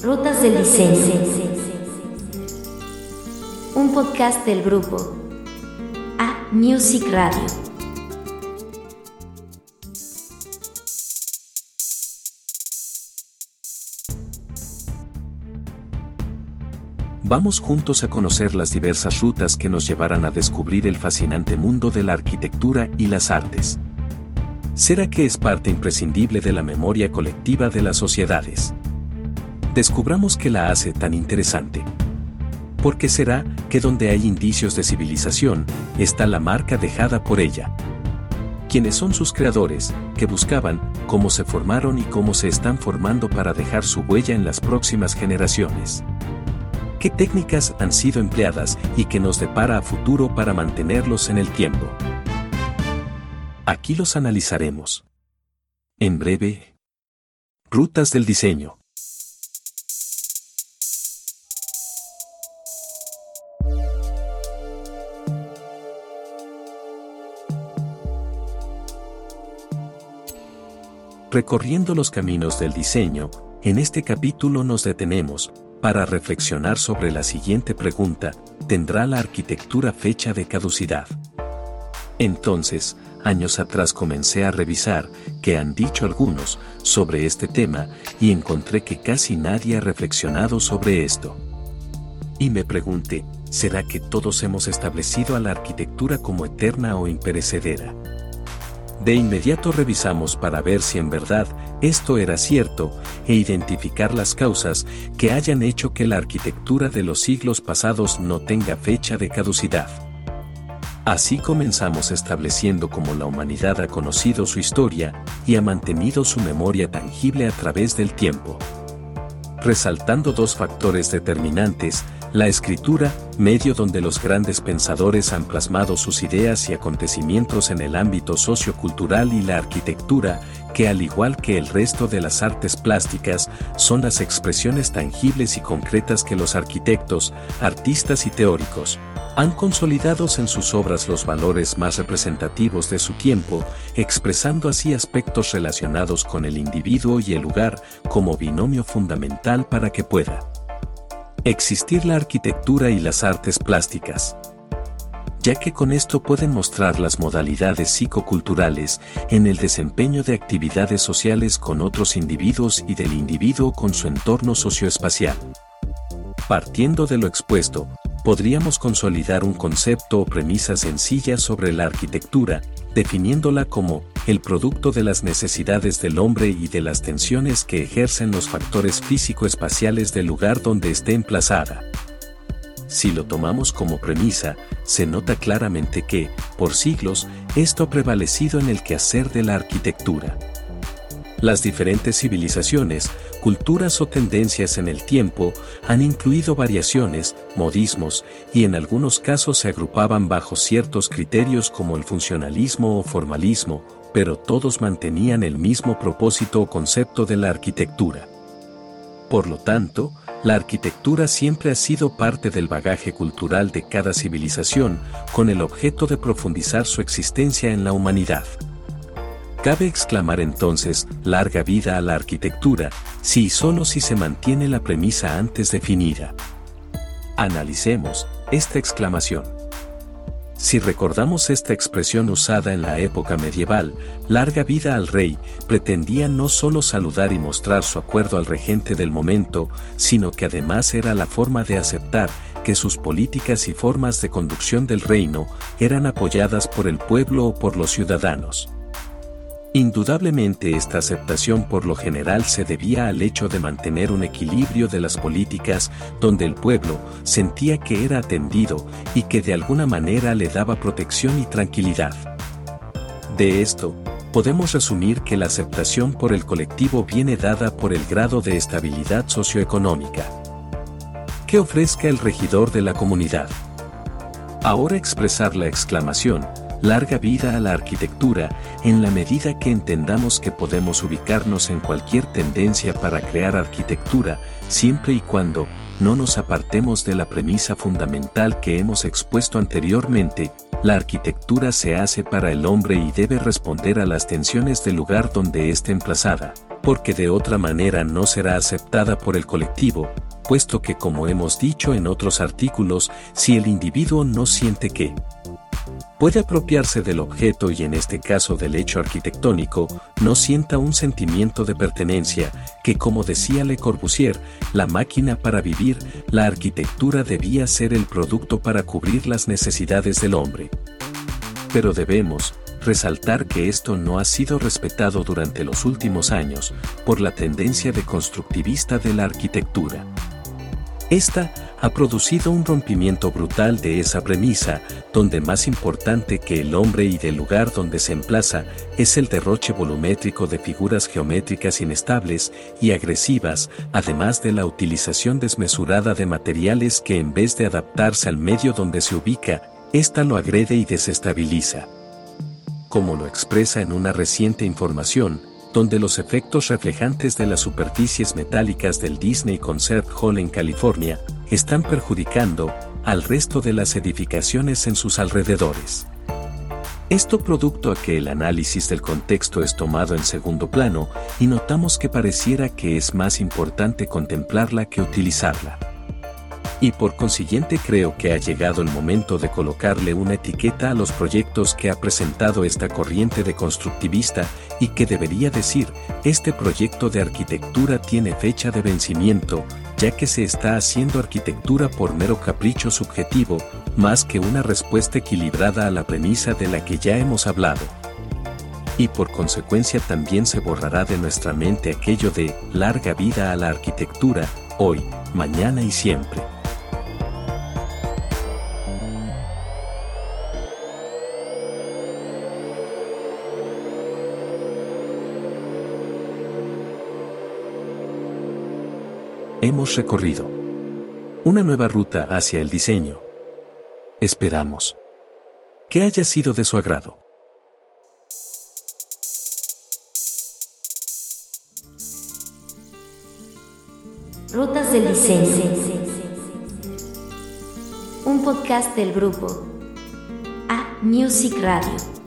Rutas del Diseño. Un podcast del grupo A Music Radio. Vamos juntos a conocer las diversas rutas que nos llevarán a descubrir el fascinante mundo de la arquitectura y las artes. ¿Será que es parte imprescindible de la memoria colectiva de las sociedades? Descubramos qué la hace tan interesante. ¿Por qué será que donde hay indicios de civilización, está la marca dejada por ella? ¿Quiénes son sus creadores, que buscaban, cómo se formaron y cómo se están formando para dejar su huella en las próximas generaciones? ¿Qué técnicas han sido empleadas y qué nos depara a futuro para mantenerlos en el tiempo? Aquí los analizaremos. En breve. Rutas del diseño. Recorriendo los caminos del diseño, en este capítulo nos detenemos para reflexionar sobre la siguiente pregunta, ¿tendrá la arquitectura fecha de caducidad? Entonces, años atrás comencé a revisar qué han dicho algunos sobre este tema y encontré que casi nadie ha reflexionado sobre esto. Y me pregunté, ¿será que todos hemos establecido a la arquitectura como eterna o imperecedera? De inmediato revisamos para ver si en verdad esto era cierto e identificar las causas que hayan hecho que la arquitectura de los siglos pasados no tenga fecha de caducidad. Así comenzamos estableciendo cómo la humanidad ha conocido su historia y ha mantenido su memoria tangible a través del tiempo. Resaltando dos factores determinantes, la escritura, medio donde los grandes pensadores han plasmado sus ideas y acontecimientos en el ámbito sociocultural y la arquitectura, que al igual que el resto de las artes plásticas, son las expresiones tangibles y concretas que los arquitectos, artistas y teóricos, han consolidado en sus obras los valores más representativos de su tiempo, expresando así aspectos relacionados con el individuo y el lugar como binomio fundamental para que pueda existir la arquitectura y las artes plásticas ya que con esto pueden mostrar las modalidades psicoculturales en el desempeño de actividades sociales con otros individuos y del individuo con su entorno socioespacial. Partiendo de lo expuesto, podríamos consolidar un concepto o premisa sencilla sobre la arquitectura, definiéndola como el producto de las necesidades del hombre y de las tensiones que ejercen los factores físico-espaciales del lugar donde esté emplazada. Si lo tomamos como premisa, se nota claramente que, por siglos, esto ha prevalecido en el quehacer de la arquitectura. Las diferentes civilizaciones, culturas o tendencias en el tiempo han incluido variaciones, modismos, y en algunos casos se agrupaban bajo ciertos criterios como el funcionalismo o formalismo, pero todos mantenían el mismo propósito o concepto de la arquitectura. Por lo tanto, la arquitectura siempre ha sido parte del bagaje cultural de cada civilización, con el objeto de profundizar su existencia en la humanidad. Cabe exclamar entonces, larga vida a la arquitectura, si y solo si se mantiene la premisa antes definida. Analicemos esta exclamación. Si recordamos esta expresión usada en la época medieval, larga vida al rey, pretendía no solo saludar y mostrar su acuerdo al regente del momento, sino que además era la forma de aceptar que sus políticas y formas de conducción del reino eran apoyadas por el pueblo o por los ciudadanos. Indudablemente esta aceptación por lo general se debía al hecho de mantener un equilibrio de las políticas donde el pueblo sentía que era atendido y que de alguna manera le daba protección y tranquilidad. De esto, podemos resumir que la aceptación por el colectivo viene dada por el grado de estabilidad socioeconómica que ofrezca el regidor de la comunidad. Ahora expresar la exclamación, larga vida a la arquitectura, en la medida que entendamos que podemos ubicarnos en cualquier tendencia para crear arquitectura, siempre y cuando no nos apartemos de la premisa fundamental que hemos expuesto anteriormente, la arquitectura se hace para el hombre y debe responder a las tensiones del lugar donde esté emplazada, porque de otra manera no será aceptada por el colectivo, puesto que como hemos dicho en otros artículos, si el individuo no siente que puede apropiarse del objeto y en este caso del hecho arquitectónico, no sienta un sentimiento de pertenencia, que como decía Le Corbusier, la máquina para vivir, la arquitectura debía ser el producto para cubrir las necesidades del hombre. Pero debemos, resaltar que esto no ha sido respetado durante los últimos años por la tendencia de constructivista de la arquitectura. Esta ha producido un rompimiento brutal de esa premisa, donde más importante que el hombre y del lugar donde se emplaza es el derroche volumétrico de figuras geométricas inestables y agresivas, además de la utilización desmesurada de materiales que en vez de adaptarse al medio donde se ubica, ésta lo agrede y desestabiliza. Como lo expresa en una reciente información, donde los efectos reflejantes de las superficies metálicas del Disney Concert Hall en California están perjudicando al resto de las edificaciones en sus alrededores. Esto producto a que el análisis del contexto es tomado en segundo plano y notamos que pareciera que es más importante contemplarla que utilizarla y por consiguiente creo que ha llegado el momento de colocarle una etiqueta a los proyectos que ha presentado esta corriente de constructivista y que debería decir, este proyecto de arquitectura tiene fecha de vencimiento, ya que se está haciendo arquitectura por mero capricho subjetivo, más que una respuesta equilibrada a la premisa de la que ya hemos hablado. Y por consecuencia también se borrará de nuestra mente aquello de larga vida a la arquitectura, hoy, mañana y siempre. Hemos recorrido. Una nueva ruta hacia el diseño. Esperamos que haya sido de su agrado. Rutas del diseño. Un podcast del grupo A Music Radio.